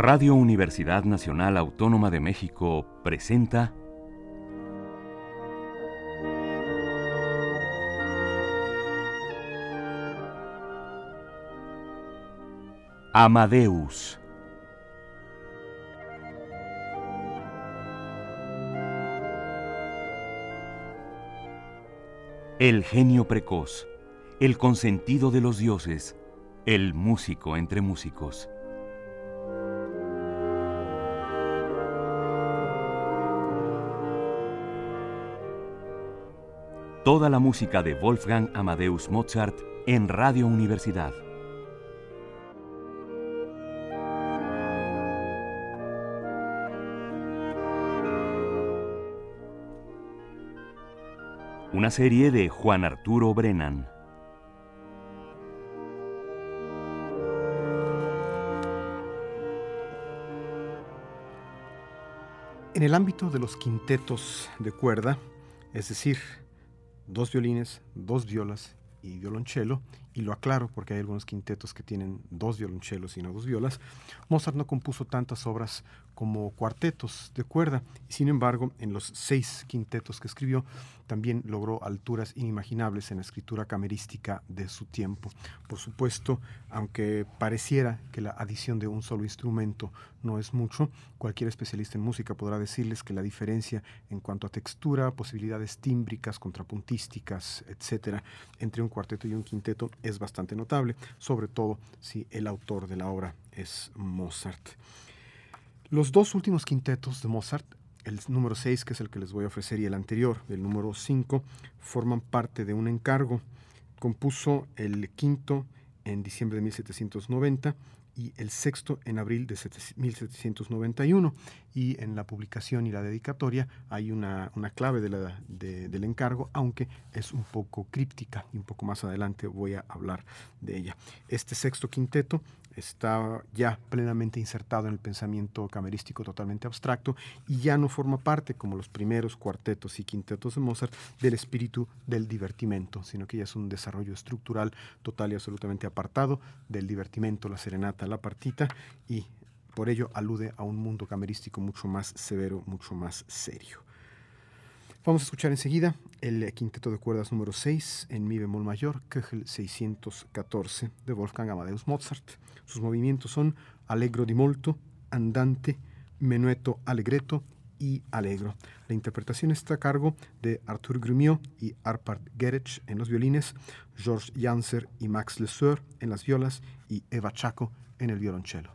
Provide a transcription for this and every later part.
Radio Universidad Nacional Autónoma de México presenta Amadeus. El genio precoz, el consentido de los dioses, el músico entre músicos. Toda la música de Wolfgang Amadeus Mozart en Radio Universidad. Una serie de Juan Arturo Brennan. En el ámbito de los quintetos de cuerda, es decir, dos violines, dos violas y violonchelo, y lo aclaro porque hay algunos quintetos que tienen dos violonchelos y no dos violas, Mozart no compuso tantas obras como cuartetos de cuerda, sin embargo, en los seis quintetos que escribió, también logró alturas inimaginables en la escritura camerística de su tiempo. Por supuesto, aunque pareciera que la adición de un solo instrumento no es mucho, cualquier especialista en música podrá decirles que la diferencia en cuanto a textura, posibilidades tímbricas, contrapuntísticas, etcétera, entre un cuarteto y un quinteto es bastante notable, sobre todo si el autor de la obra es Mozart. Los dos últimos quintetos de Mozart, el número 6, que es el que les voy a ofrecer, y el anterior, el número 5, forman parte de un encargo. Compuso el quinto en diciembre de 1790 y el sexto en abril de 1791. Y en la publicación y la dedicatoria hay una, clave del encargo, aunque es un poco críptica y un poco más adelante voy a hablar de ella. Este sexto quinteto está ya plenamente insertado en el pensamiento camerístico totalmente abstracto y ya no forma parte, como los primeros cuartetos y quintetos de Mozart, del espíritu del divertimento, sino que ya es un desarrollo estructural total y absolutamente apartado del divertimento, la serenata, la partita y por ello alude a un mundo camerístico mucho más severo, mucho más serio. Vamos a escuchar enseguida el eh, quinteto de cuerdas número 6 en mi bemol mayor, Köchel 614 de Wolfgang Amadeus Mozart. Sus movimientos son Allegro di molto, Andante, Menueto Allegretto y Allegro. La interpretación está a cargo de Arthur Grumio y Arpard Gerech en los violines, George Janser y Max Leseur en las violas y Eva Chaco en el violonchelo.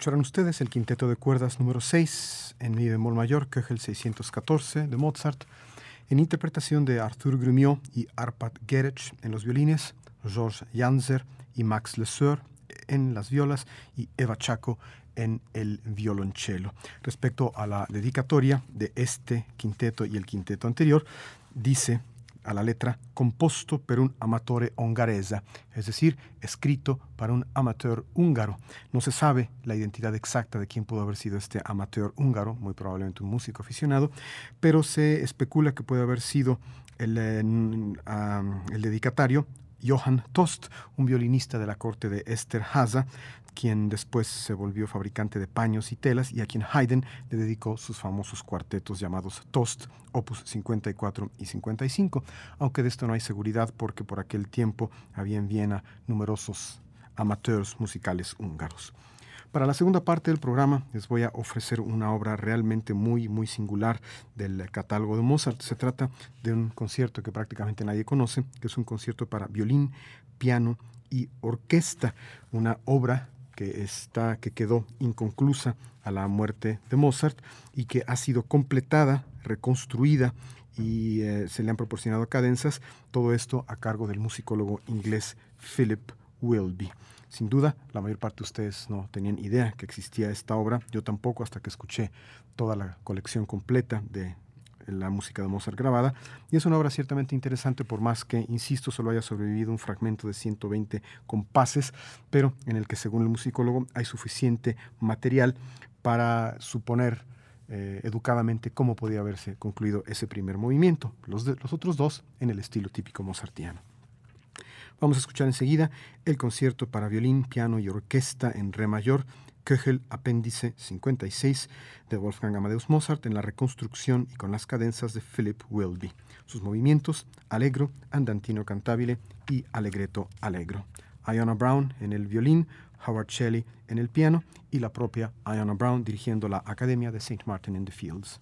Escucharon ustedes el quinteto de cuerdas número 6 en mi bemol mayor, el 614 de Mozart, en interpretación de Arthur Grumiaux y Arpad Gerech en los violines, Georges Janzer y Max Leseur en las violas y Eva Chaco en el violonchelo. Respecto a la dedicatoria de este quinteto y el quinteto anterior, dice a la letra composto per un amatore hongaresa, es decir, escrito para un amateur húngaro. No se sabe la identidad exacta de quién pudo haber sido este amateur húngaro, muy probablemente un músico aficionado, pero se especula que puede haber sido el, el dedicatario Johann Tost, un violinista de la corte de Esther Haza, quien después se volvió fabricante de paños y telas y a quien Haydn le dedicó sus famosos cuartetos llamados Tost, opus 54 y 55, aunque de esto no hay seguridad porque por aquel tiempo había en Viena numerosos amateurs musicales húngaros. Para la segunda parte del programa les voy a ofrecer una obra realmente muy, muy singular del catálogo de Mozart. Se trata de un concierto que prácticamente nadie conoce, que es un concierto para violín, piano y orquesta, una obra que, está, que quedó inconclusa a la muerte de Mozart y que ha sido completada, reconstruida y eh, se le han proporcionado cadenzas, todo esto a cargo del musicólogo inglés Philip Wilby. Sin duda, la mayor parte de ustedes no tenían idea que existía esta obra, yo tampoco hasta que escuché toda la colección completa de la música de Mozart grabada, y es una obra ciertamente interesante por más que, insisto, solo haya sobrevivido un fragmento de 120 compases, pero en el que, según el musicólogo, hay suficiente material para suponer eh, educadamente cómo podía haberse concluido ese primer movimiento, los, los otros dos en el estilo típico mozartiano. Vamos a escuchar enseguida el concierto para violín, piano y orquesta en re mayor Köchel Apéndice 56 de Wolfgang Amadeus Mozart en la reconstrucción y con las cadenzas de Philip Wilby. Sus movimientos, Allegro, Andantino Cantabile y Allegretto Allegro. Iona Brown en el violín, Howard Shelley en el piano y la propia Iona Brown dirigiendo la Academia de St. Martin in the Fields.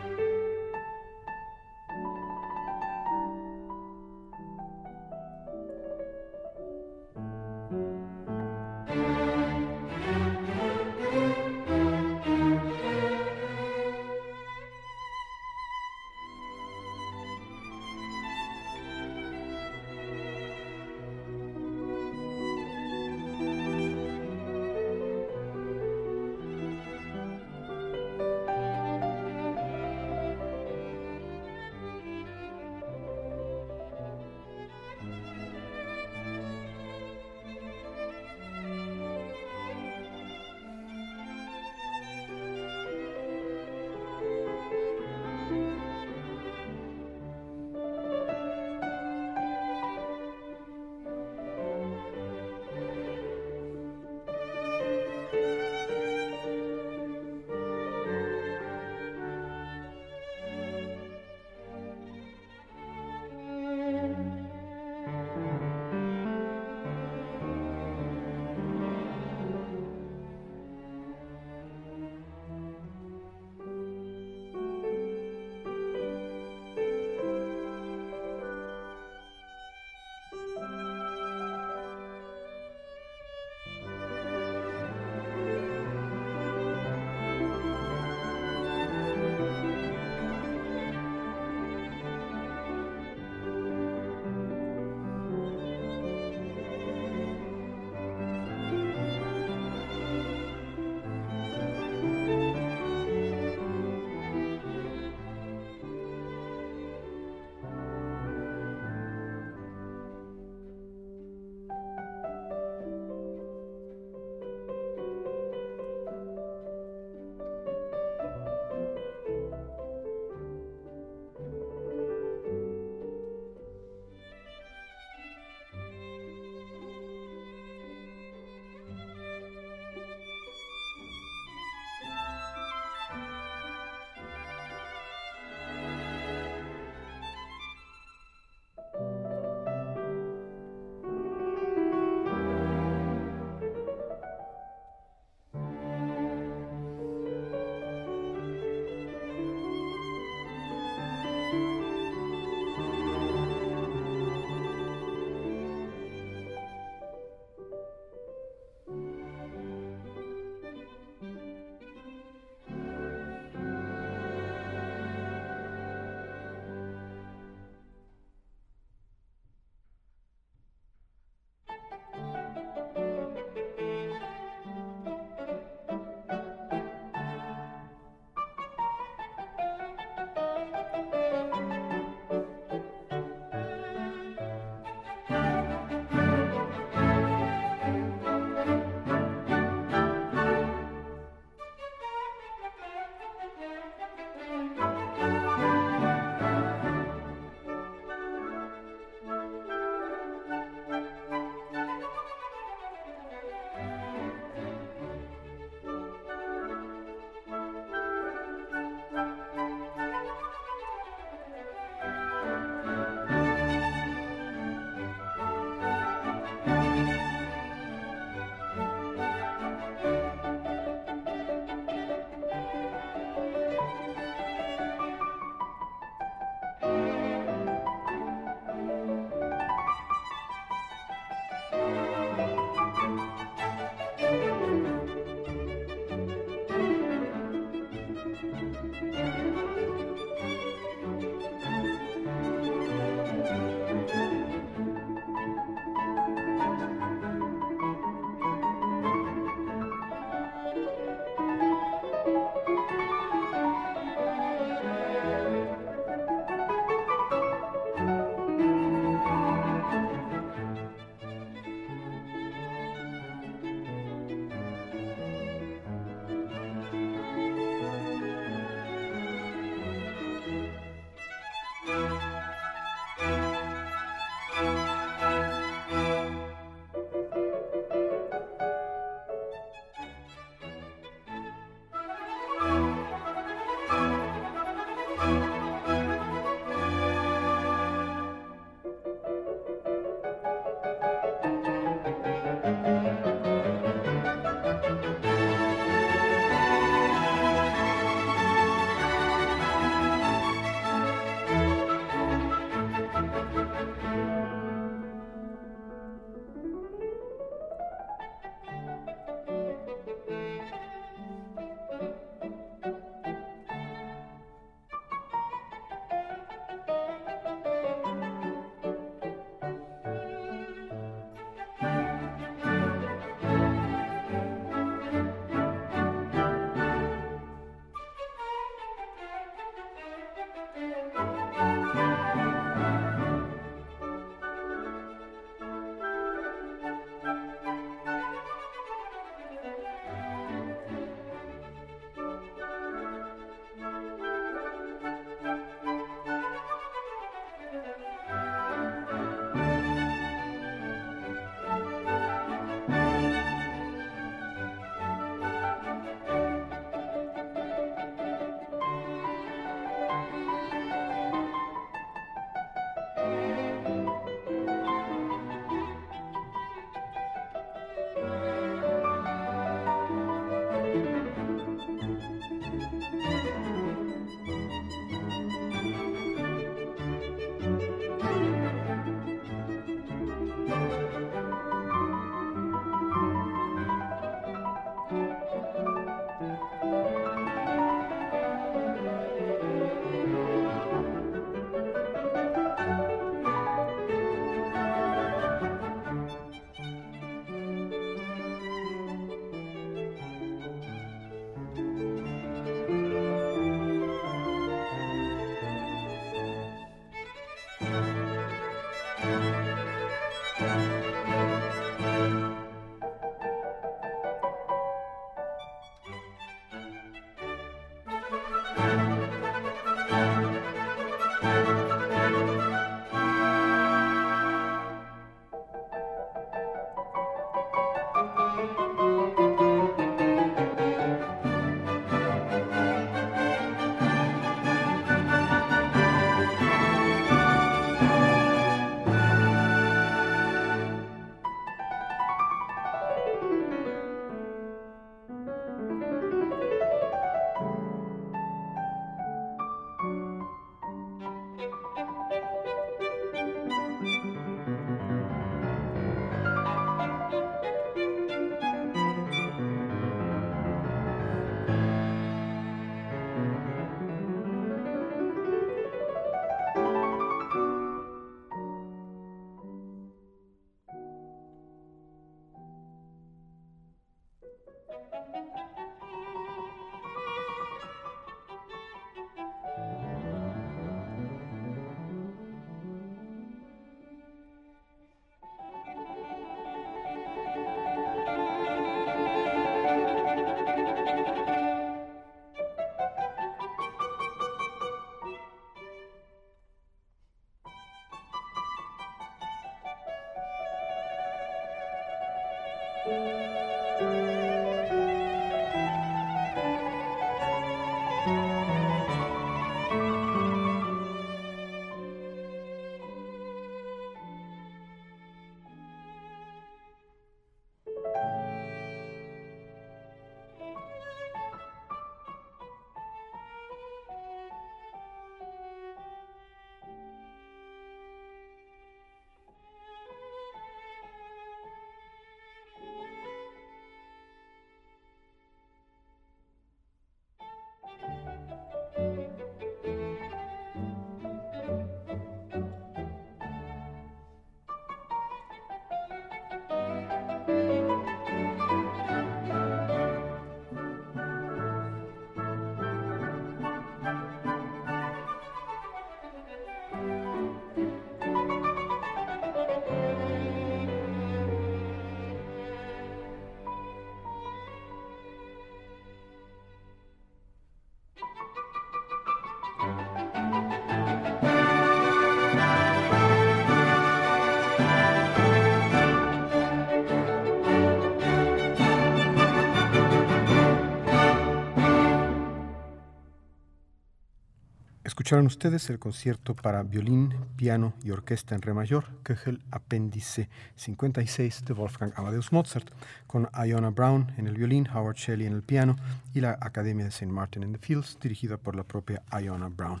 Escucharon ustedes el concierto para violín, piano y orquesta en re mayor, Köchel Apéndice 56 de Wolfgang Amadeus Mozart, con Iona Brown en el violín, Howard Shelley en el piano y la Academia de St. Martin in the Fields, dirigida por la propia Iona Brown.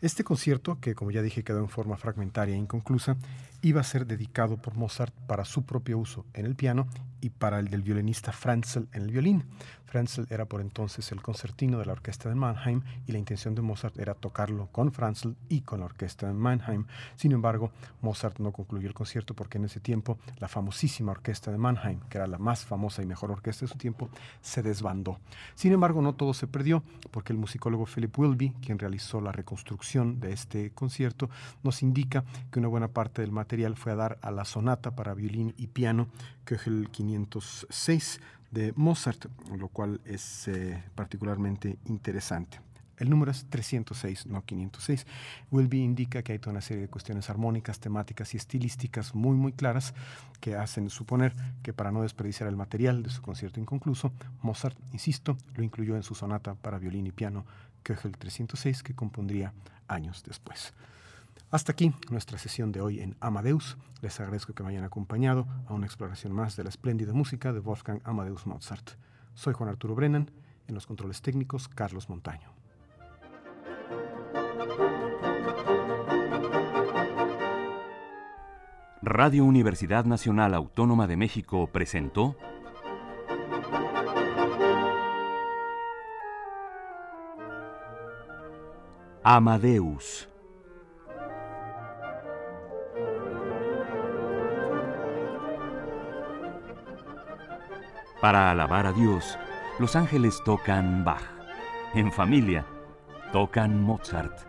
Este concierto, que como ya dije quedó en forma fragmentaria e inconclusa, iba a ser dedicado por Mozart para su propio uso en el piano y para el del violinista Franzel en el violín. Franzel era por entonces el concertino de la orquesta de Mannheim y la intención de Mozart era tocarlo con Franzel y con la orquesta de Mannheim. Sin embargo, Mozart no concluyó el concierto porque en ese tiempo la famosísima orquesta de Mannheim, que era la más famosa y mejor orquesta de su tiempo, se desbandó. Sin embargo, no todo se perdió porque el musicólogo Philip Wilby, quien realizó la reconstrucción de este concierto, nos indica que una buena parte del material fue a dar a la sonata para violín y piano Köchel 506 de Mozart, lo cual es eh, particularmente interesante. El número es 306, no 506. Wilby indica que hay toda una serie de cuestiones armónicas, temáticas y estilísticas muy, muy claras que hacen suponer que para no desperdiciar el material de su concierto inconcluso, Mozart, insisto, lo incluyó en su sonata para violín y piano Köchel 306 que compondría años después. Hasta aquí nuestra sesión de hoy en Amadeus. Les agradezco que me hayan acompañado a una exploración más de la espléndida música de Wolfgang Amadeus Mozart. Soy Juan Arturo Brennan, en los controles técnicos Carlos Montaño. Radio Universidad Nacional Autónoma de México presentó Amadeus Para alabar a Dios, los ángeles tocan Bach. En familia, tocan Mozart.